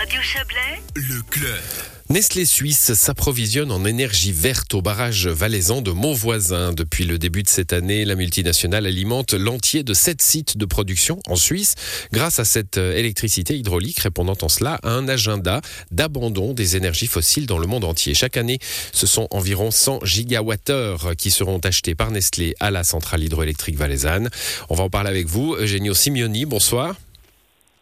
Radio Chablais, Le club. Nestlé Suisse s'approvisionne en énergie verte au barrage valaisan de Montvoisin. Depuis le début de cette année, la multinationale alimente l'entier de sept sites de production en Suisse grâce à cette électricité hydraulique répondant en cela à un agenda d'abandon des énergies fossiles dans le monde entier. Chaque année, ce sont environ 100 gigawattheures qui seront achetés par Nestlé à la centrale hydroélectrique valaisanne. On va en parler avec vous. Eugenio Simioni, bonsoir.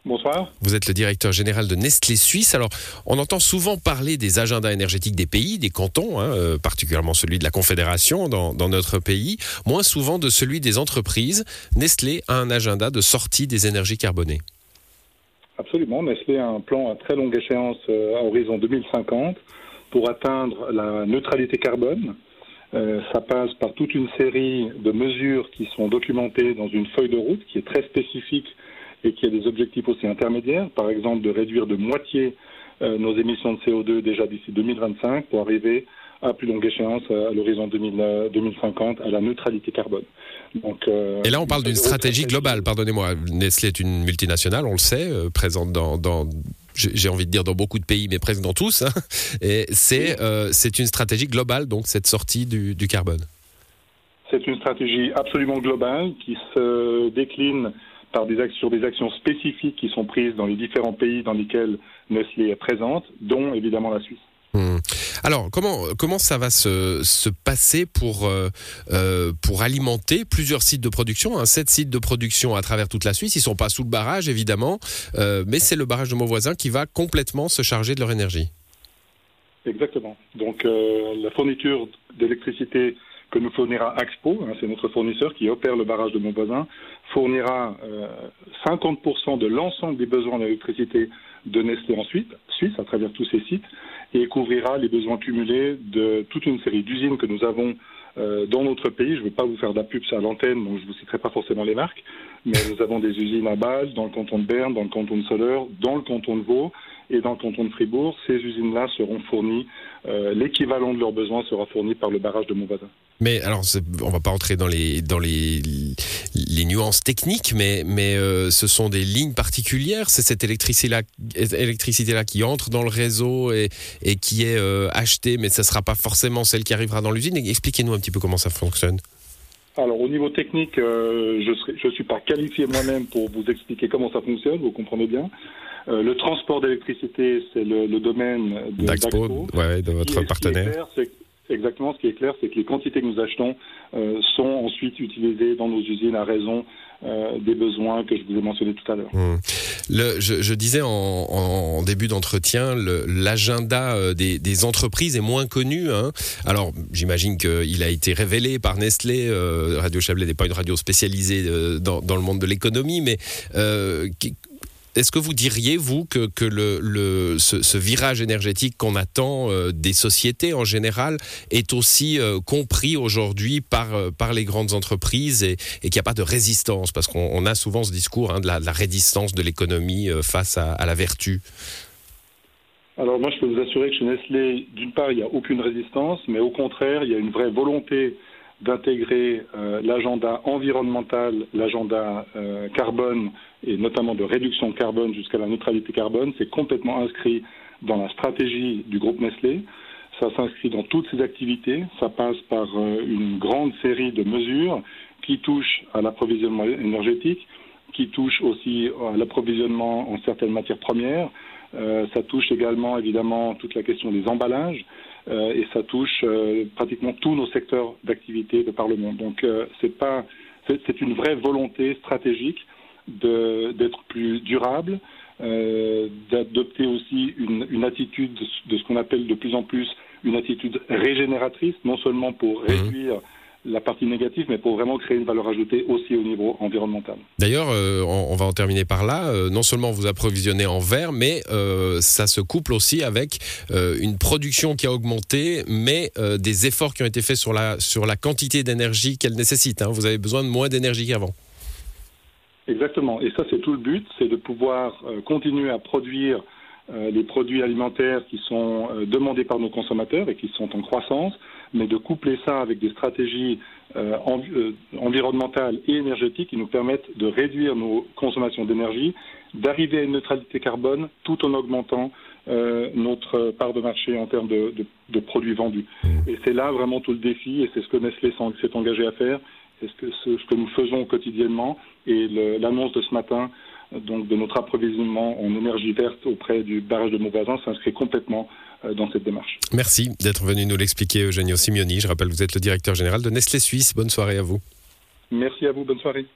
Bonsoir. Vous êtes le directeur général de Nestlé Suisse. Alors, on entend souvent parler des agendas énergétiques des pays, des cantons, hein, euh, particulièrement celui de la Confédération dans, dans, notre pays, moins souvent de celui des entreprises. Nestlé a un agenda de sortie des énergies carbonées. Absolument. Nestlé a un plan à très longue échéance euh, à horizon 2050 pour atteindre la neutralité carbone. Euh, ça passe par toute une série de mesures qui sont documentées dans une feuille de route qui est très spécifique et qui a des objectifs aussi intermédiaires, par exemple de réduire de moitié euh, nos émissions de CO2 déjà d'ici 2025 pour arriver à plus longue échéance à l'horizon 2050 à la neutralité carbone. Donc, euh, et là, on parle d'une stratégie globale, pardonnez-moi. Nestlé est une multinationale, on le sait, euh, présente dans, dans j'ai envie de dire dans beaucoup de pays, mais presque dans tous. Hein. Et c'est euh, une stratégie globale, donc cette sortie du, du carbone. C'est une stratégie absolument globale qui se décline par des actions, des actions spécifiques qui sont prises dans les différents pays dans lesquels Nestlé est présente, dont évidemment la Suisse. Hmm. Alors, comment, comment ça va se, se passer pour, euh, euh, pour alimenter plusieurs sites de production hein, Sept sites de production à travers toute la Suisse? Ils ne sont pas sous le barrage, évidemment, euh, mais c'est le barrage de Montvoisin qui va complètement se charger de leur énergie. Exactement. Donc, la fourniture d'électricité que nous fournira Axpo, hein, c'est notre fournisseur qui opère le barrage de Montvoisin, fournira 50% de l'ensemble des besoins d'électricité de Nestlé en Suisse, Suisse, à travers tous ces sites, et couvrira les besoins cumulés de toute une série d'usines que nous avons euh, dans notre pays. Je ne veux pas vous faire de la pub à l'antenne, donc je ne vous citerai pas forcément les marques, mais nous avons des usines à Bâle, dans le canton de Berne, dans le canton de Soleure, dans le canton de Vaud et dans le canton de Fribourg. Ces usines-là seront fournies, euh, l'équivalent de leurs besoins sera fourni par le barrage de Montvoisin. Mais alors, on va pas entrer dans les dans les, les nuances techniques, mais mais euh, ce sont des lignes particulières. C'est cette électricité là, électricité là qui entre dans le réseau et, et qui est euh, achetée, mais ce sera pas forcément celle qui arrivera dans l'usine. Expliquez-nous un petit peu comment ça fonctionne. Alors au niveau technique, euh, je ne suis pas qualifié moi-même pour vous expliquer comment ça fonctionne, vous comprenez bien. Euh, le transport d'électricité, c'est le, le, domaine d'Axpo, ouais, de votre partenaire. Exactement, ce qui est clair, c'est que les quantités que nous achetons euh, sont ensuite utilisées dans nos usines à raison euh, des besoins que je vous ai mentionnés tout à l'heure. Mmh. Le, je, je, disais en, en début d'entretien, l'agenda euh, des, des, entreprises est moins connu. Hein. Alors, j'imagine qu'il a été révélé par Nestlé. Euh, radio Chablais n'est pas une radio spécialisée euh, dans, dans, le monde de l'économie, mais est-ce que vous diriez, vous, que, que le, le ce, virage énergétique qu'on attend euh, des sociétés en général est aussi euh, compris aujourd'hui par, euh, par les grandes entreprises et, et qu'il n'y a pas de résistance? Parce qu'on a souvent ce discours hein, de, la, résistance de l'économie face à, à, la vertu. Alors moi, je peux vous assurer que chez Nestlé, d'une part, il n'y a aucune résistance, mais au contraire, il y a une vraie volonté d'intégrer euh, l'agenda environnemental, l'agenda euh, carbone et notamment de réduction carbone jusqu'à la neutralité carbone. C'est complètement inscrit dans la stratégie du groupe Nestlé. Ça s'inscrit dans toutes ses activités. Ça passe par euh, une grande série de mesures qui touchent à l'approvisionnement énergétique, qui touchent aussi à l'approvisionnement en certaines matières premières. Euh, ça touche également évidemment toute la question des emballages et ça touche euh, pratiquement tous nos secteurs d'activité de par le monde. Donc euh, c'est pas c'est une vraie volonté stratégique d'être plus durable, euh, d'adopter aussi une, une, attitude de, ce qu'on appelle de plus en plus une attitude régénératrice, non seulement pour réduire mmh la partie négative, mais pour vraiment créer une valeur ajoutée aussi au niveau environnemental. D'ailleurs, euh, on, on, va en terminer par là. Euh, non seulement vous approvisionnez en verre, mais euh, ça se couple aussi avec une production qui a augmenté, mais des efforts qui ont été faits sur la, sur la quantité d'énergie qu'elle nécessite. Hein. Vous avez besoin de moins d'énergie qu'avant. Exactement. Et ça, c'est tout le but, c'est de pouvoir continuer à produire les produits alimentaires qui sont demandés par nos consommateurs et qui sont en croissance, mais de coupler ça avec des stratégies environnementales et énergétiques qui nous permettent de réduire nos consommations d'énergie, d'arriver à une neutralité carbone tout en augmentant euh, notre part de marché en termes de, produits vendus. Mmh. Et c'est là vraiment tout le défi, et c'est ce que Nestlé s'est engagé à faire, c'est ce que, ce, que nous faisons quotidiennement, et l'annonce de ce matin donc de notre approvisionnement en énergie verte auprès du barrage de Montbazin s'inscrit complètement euh, dans cette démarche. Merci d'être venu nous l'expliquer, Eugenio Simeoni. Je rappelle, vous êtes le directeur général de Nestlé Suisse. Bonne soirée à vous. Merci à vous, bonne soirée.